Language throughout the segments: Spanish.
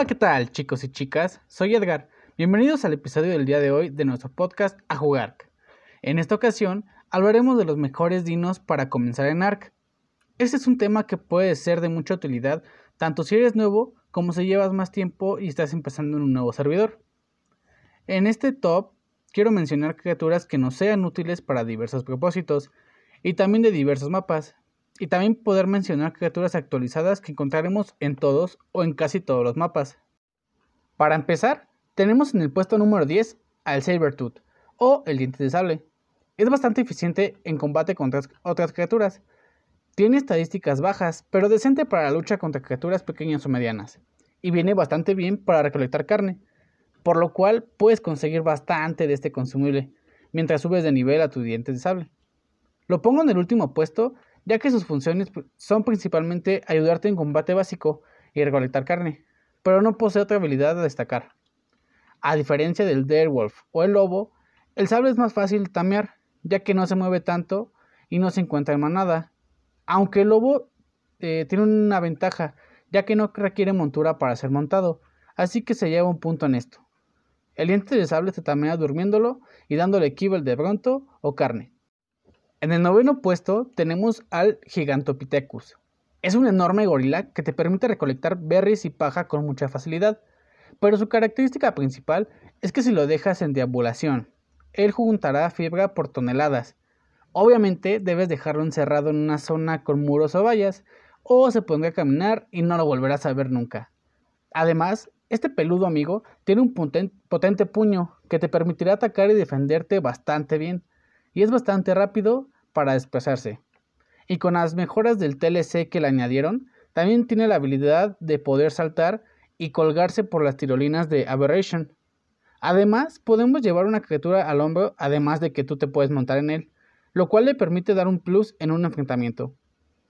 Hola, ¿qué tal chicos y chicas? Soy Edgar. Bienvenidos al episodio del día de hoy de nuestro podcast A Jugar. En esta ocasión hablaremos de los mejores dinos para comenzar en ARK. Este es un tema que puede ser de mucha utilidad tanto si eres nuevo como si llevas más tiempo y estás empezando en un nuevo servidor. En este top quiero mencionar criaturas que nos sean útiles para diversos propósitos y también de diversos mapas, y también poder mencionar criaturas actualizadas que encontraremos en todos o en casi todos los mapas. Para empezar, tenemos en el puesto número 10 al Sabertooth o el diente de sable. Es bastante eficiente en combate contra otras criaturas. Tiene estadísticas bajas, pero decente para la lucha contra criaturas pequeñas o medianas, y viene bastante bien para recolectar carne, por lo cual puedes conseguir bastante de este consumible mientras subes de nivel a tu diente de sable. Lo pongo en el último puesto ya que sus funciones son principalmente ayudarte en combate básico y recolectar carne, pero no posee otra habilidad a destacar. A diferencia del Wolf o el lobo, el sable es más fácil tamear, ya que no se mueve tanto y no se encuentra en manada, aunque el lobo eh, tiene una ventaja, ya que no requiere montura para ser montado, así que se lleva un punto en esto. El diente de sable se tamea durmiéndolo y dándole kibble de bronto o carne. En el noveno puesto tenemos al Gigantopithecus. Es un enorme gorila que te permite recolectar berries y paja con mucha facilidad, pero su característica principal es que si lo dejas en deambulación, él juntará fibra por toneladas. Obviamente debes dejarlo encerrado en una zona con muros o vallas, o se pondrá a caminar y no lo volverás a ver nunca. Además, este peludo amigo tiene un potente puño que te permitirá atacar y defenderte bastante bien y es bastante rápido para desplazarse. Y con las mejoras del TLC que le añadieron, también tiene la habilidad de poder saltar y colgarse por las tirolinas de Aberration. Además, podemos llevar una criatura al hombro, además de que tú te puedes montar en él, lo cual le permite dar un plus en un enfrentamiento.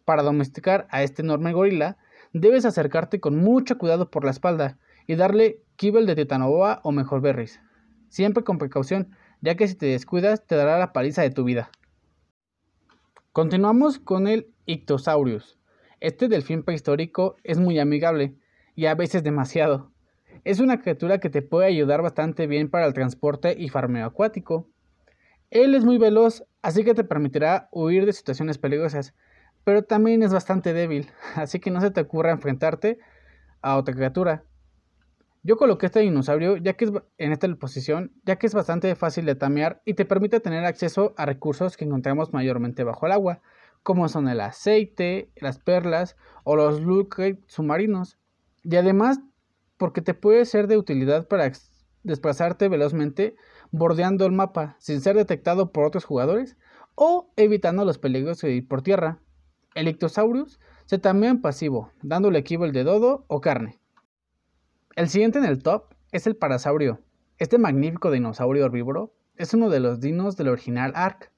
Para domesticar a este enorme gorila, debes acercarte con mucho cuidado por la espalda y darle kibble de tetanoboa o mejor berries. Siempre con precaución, ya que si te descuidas te dará la paliza de tu vida. Continuamos con el Ictosaurus. Este delfín prehistórico es muy amigable y a veces demasiado. Es una criatura que te puede ayudar bastante bien para el transporte y farmeo acuático. Él es muy veloz, así que te permitirá huir de situaciones peligrosas, pero también es bastante débil, así que no se te ocurra enfrentarte a otra criatura. Yo coloqué este dinosaurio ya que es en esta posición, ya que es bastante fácil de tamear y te permite tener acceso a recursos que encontramos mayormente bajo el agua, como son el aceite, las perlas o los lucre submarinos. Y además, porque te puede ser de utilidad para desplazarte velozmente bordeando el mapa sin ser detectado por otros jugadores o evitando los peligros de ir por tierra. El Ictosaurus se tamea en pasivo, dándole el de dodo o carne. El siguiente en el top es el Parasaurio. Este magnífico dinosaurio herbívoro es uno de los dinos del original Ark,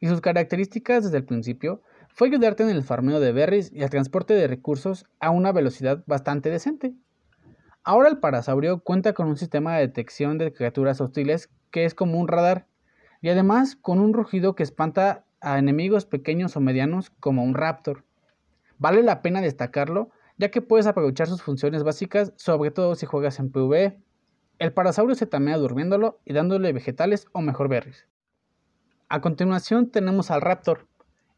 y sus características desde el principio fue ayudarte en el farmeo de berries y el transporte de recursos a una velocidad bastante decente. Ahora el Parasaurio cuenta con un sistema de detección de criaturas hostiles que es como un radar, y además con un rugido que espanta a enemigos pequeños o medianos como un raptor. Vale la pena destacarlo ya que puedes aprovechar sus funciones básicas, sobre todo si juegas en PvE. El parasaurio se tamea durmiéndolo y dándole vegetales o mejor berries. A continuación tenemos al Raptor.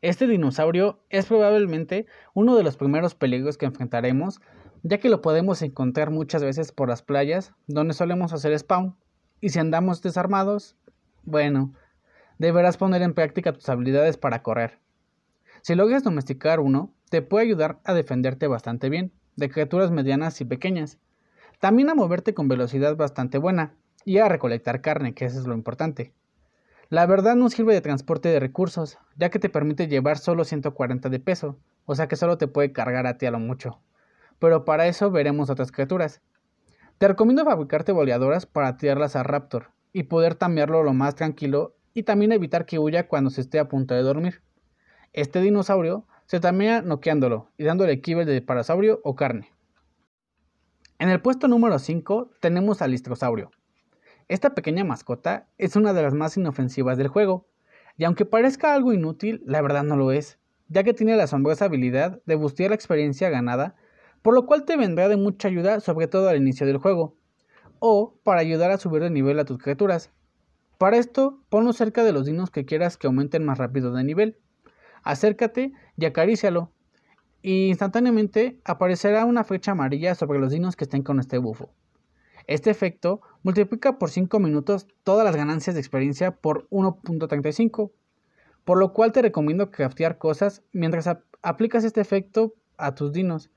Este dinosaurio es probablemente uno de los primeros peligros que enfrentaremos, ya que lo podemos encontrar muchas veces por las playas, donde solemos hacer spawn, y si andamos desarmados, bueno, deberás poner en práctica tus habilidades para correr. Si logras domesticar uno, te puede ayudar a defenderte bastante bien de criaturas medianas y pequeñas. También a moverte con velocidad bastante buena y a recolectar carne, que eso es lo importante. La verdad no sirve de transporte de recursos, ya que te permite llevar solo 140 de peso, o sea que solo te puede cargar a ti a lo mucho. Pero para eso veremos otras criaturas. Te recomiendo fabricarte boleadoras para tirarlas a Raptor y poder tamearlo lo más tranquilo y también evitar que huya cuando se esté a punto de dormir. Este dinosaurio se tamea noqueándolo y dándole kibble de parasaurio o carne. En el puesto número 5 tenemos al listrosaurio. Esta pequeña mascota es una de las más inofensivas del juego, y aunque parezca algo inútil, la verdad no lo es, ya que tiene la asombrosa habilidad de bustear la experiencia ganada por lo cual te vendrá de mucha ayuda sobre todo al inicio del juego, o para ayudar a subir de nivel a tus criaturas. Para esto, ponlo cerca de los dinos que quieras que aumenten más rápido de nivel. Acércate y acarícialo, y instantáneamente aparecerá una flecha amarilla sobre los dinos que estén con este bufo. Este efecto multiplica por 5 minutos todas las ganancias de experiencia por 1.35, por lo cual te recomiendo craftear cosas mientras aplicas este efecto a tus dinos,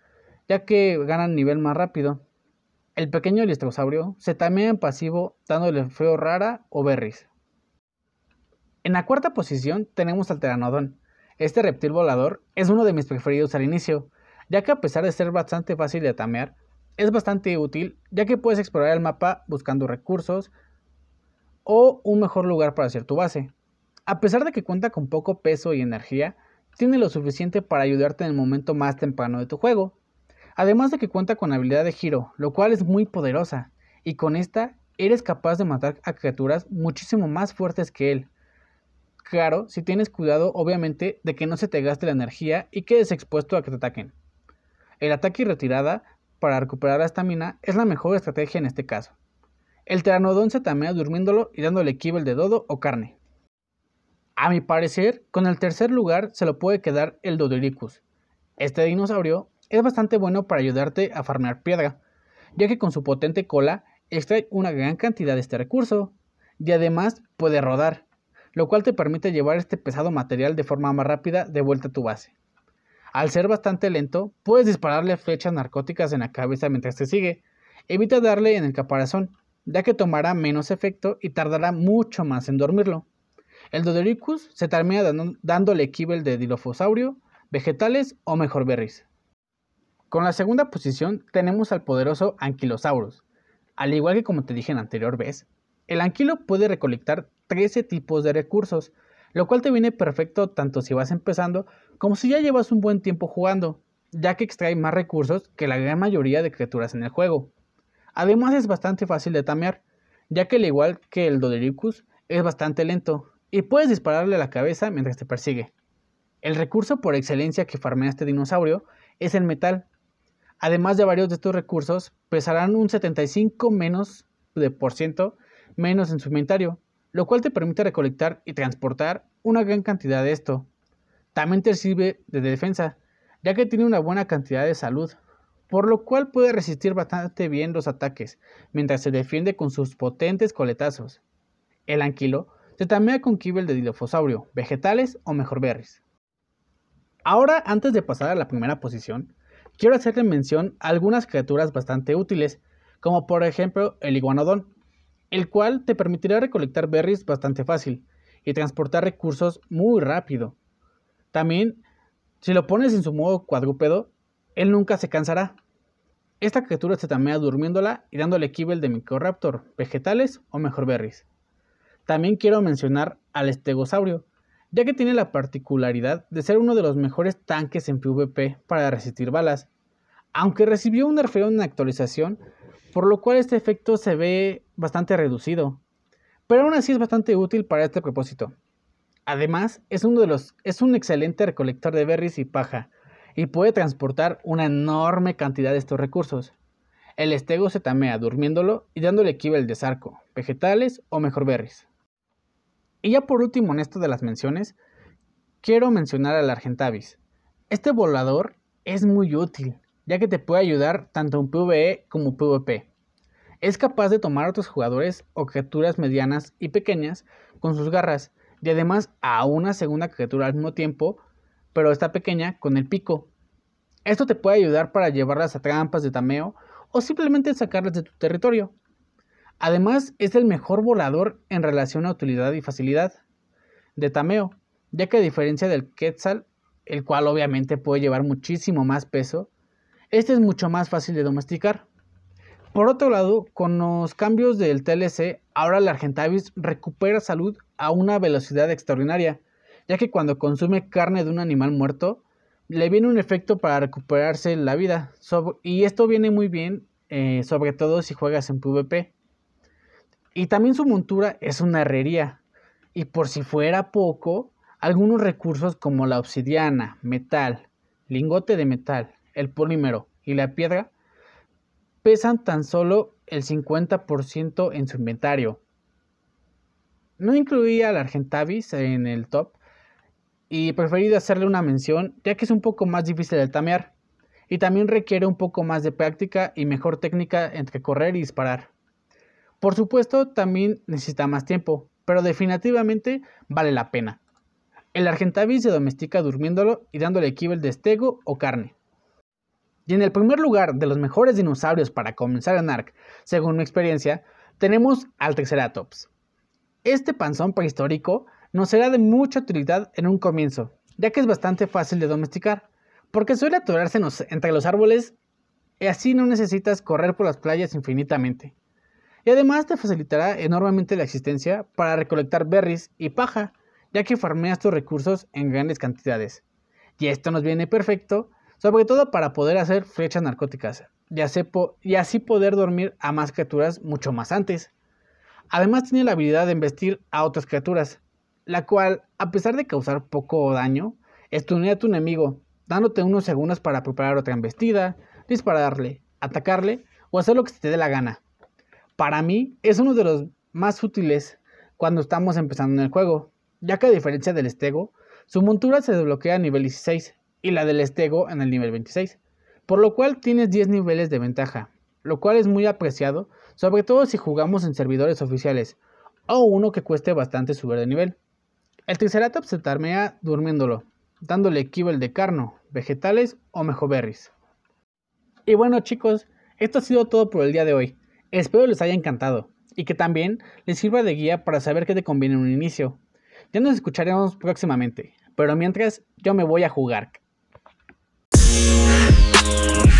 ya que ganan nivel más rápido. El pequeño listrosaurio se tamea en pasivo dándole feo rara o berries. En la cuarta posición tenemos al Pteranodon. Este reptil volador es uno de mis preferidos al inicio, ya que a pesar de ser bastante fácil de tamear, es bastante útil ya que puedes explorar el mapa buscando recursos o un mejor lugar para hacer tu base. A pesar de que cuenta con poco peso y energía, tiene lo suficiente para ayudarte en el momento más temprano de tu juego. Además de que cuenta con habilidad de giro, lo cual es muy poderosa, y con esta eres capaz de matar a criaturas muchísimo más fuertes que él. Claro, si tienes cuidado obviamente de que no se te gaste la energía y quedes expuesto a que te ataquen. El ataque y retirada para recuperar la estamina es la mejor estrategia en este caso. El pteranodón se tamea durmiéndolo y dándole kibble de dodo o carne. A mi parecer, con el tercer lugar se lo puede quedar el Dodoricus. Este dinosaurio es bastante bueno para ayudarte a farmear piedra, ya que con su potente cola extrae una gran cantidad de este recurso y además puede rodar, lo cual te permite llevar este pesado material de forma más rápida de vuelta a tu base. Al ser bastante lento, puedes dispararle flechas narcóticas en la cabeza mientras te sigue. Evita darle en el caparazón, ya que tomará menos efecto y tardará mucho más en dormirlo. El Dodoricus se termina dándole kibble de Dilophosaurio, vegetales o mejor berries. Con la segunda posición tenemos al poderoso Ankylosaurus. Al igual que como te dije en anterior vez, el anquilo puede recolectar 13 tipos de recursos, lo cual te viene perfecto tanto si vas empezando como si ya llevas un buen tiempo jugando, ya que extrae más recursos que la gran mayoría de criaturas en el juego. Además es bastante fácil de tamear, ya que al igual que el Dodericus es bastante lento y puedes dispararle a la cabeza mientras te persigue. El recurso por excelencia que farmea este dinosaurio es el metal, Además de varios de estos recursos, pesarán un 75 menos de por ciento menos en su inventario, lo cual te permite recolectar y transportar una gran cantidad de esto. También te sirve de defensa, ya que tiene una buena cantidad de salud, por lo cual puede resistir bastante bien los ataques, mientras se defiende con sus potentes coletazos. El anquilo se tamea con kibble de dilofosaurio, vegetales o mejor berries. Ahora, antes de pasar a la primera posición, quiero hacerle mención a algunas criaturas bastante útiles, como por ejemplo el iguanodón, el cual te permitirá recolectar berries bastante fácil y transportar recursos muy rápido. También, si lo pones en su modo cuadrúpedo, él nunca se cansará. Esta criatura se tamea durmiéndola y dándole kibble de Microraptor, vegetales o mejor berries. También quiero mencionar al estegosaurio, ya que tiene la particularidad de ser uno de los mejores tanques en PvP para resistir balas, aunque recibió un nerfeo en actualización, por lo cual este efecto se ve bastante reducido, pero aún así es bastante útil para este propósito. Además, es, uno de los, es un excelente recolector de berries y paja, y puede transportar una enorme cantidad de estos recursos. El estego se tamea durmiéndolo y dándole equivalente de sarco, vegetales o mejor berries. Y ya por último en esto de las menciones, quiero mencionar al Argentavis. Este volador es muy útil, ya que te puede ayudar tanto en PvE como PvP. Es capaz de tomar a otros jugadores o criaturas medianas y pequeñas con sus garras, y además a una segunda criatura al mismo tiempo, pero está pequeña con el pico. Esto te puede ayudar para llevarlas a trampas de tameo o simplemente sacarlas de tu territorio. Además, es el mejor volador en relación a utilidad y facilidad de tameo, ya que a diferencia del Quetzal, el cual obviamente puede llevar muchísimo más peso, este es mucho más fácil de domesticar. Por otro lado, con los cambios del TLC, ahora el Argentavis recupera salud a una velocidad extraordinaria, ya que cuando consume carne de un animal muerto, le viene un efecto para recuperarse la vida, y esto viene muy bien, eh, sobre todo si juegas en PvP. Y también su montura es una herrería. Y por si fuera poco, algunos recursos como la obsidiana, metal, lingote de metal, el polímero y la piedra pesan tan solo el 50% en su inventario. No incluía al Argentavis en el top y preferí hacerle una mención ya que es un poco más difícil de tamear y también requiere un poco más de práctica y mejor técnica entre correr y disparar. Por supuesto, también necesita más tiempo, pero definitivamente vale la pena. El Argentavis se domestica durmiéndolo y dándole kibble de estego o carne. Y en el primer lugar de los mejores dinosaurios para comenzar en ARK, según mi experiencia, tenemos al Triceratops. Este panzón prehistórico nos será de mucha utilidad en un comienzo, ya que es bastante fácil de domesticar, porque suele atorarse entre los árboles y así no necesitas correr por las playas infinitamente. Y además te facilitará enormemente la existencia para recolectar berries y paja, ya que farmeas tus recursos en grandes cantidades. Y esto nos viene perfecto, sobre todo para poder hacer flechas narcóticas, y así poder dormir a más criaturas mucho más antes. Además tiene la habilidad de embestir a otras criaturas, la cual, a pesar de causar poco daño, estunea a tu enemigo, dándote unos segundos para preparar otra embestida, dispararle, atacarle o hacer lo que se te dé la gana. Para mí es uno de los más útiles cuando estamos empezando en el juego, ya que a diferencia del estego, su montura se desbloquea a nivel 16 y la del estego en el nivel 26, por lo cual tienes 10 niveles de ventaja, lo cual es muy apreciado, sobre todo si jugamos en servidores oficiales o uno que cueste bastante subir de nivel. El Triceratops se tarmea durmiéndolo, dándole kibble de carno, vegetales o mejoberries. Y bueno chicos, esto ha sido todo por el día de hoy. Espero les haya encantado y que también les sirva de guía para saber qué te conviene en un inicio. Ya nos escucharemos próximamente, pero mientras yo me voy a jugar. Thank you.